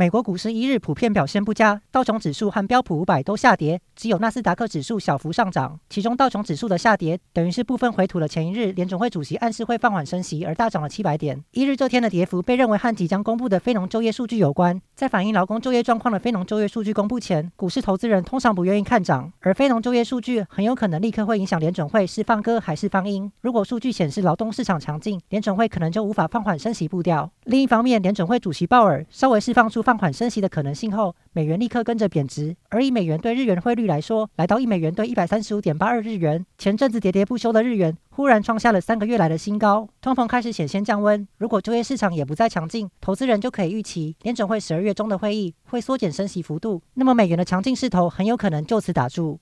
美国股市一日普遍表现不佳，道琼指数和标普五百都下跌，只有纳斯达克指数小幅上涨。其中道琼指数的下跌，等于是部分回吐了前一日联准会主席暗示会放缓升息而大涨了七百点。一日这天的跌幅被认为和即将公布的非农就业数据有关。在反映劳工就业状况的非农就业数据公布前，股市投资人通常不愿意看涨，而非农就业数据很有可能立刻会影响联准会是放鸽还是放鹰。如果数据显示劳动市场强劲，联准会可能就无法放缓升息步调。另一方面，联准会主席鲍尔稍微释放出放缓升息的可能性后，美元立刻跟着贬值。而以美元对日元汇率来说，来到一美元兑一百三十五点八二日元。前阵子喋喋不休的日元忽然创下了三个月来的新高，通膨开始显现降温。如果就业市场也不再强劲，投资人就可以预期联准会十二月中的会议会缩减升息幅度，那么美元的强劲势头很有可能就此打住。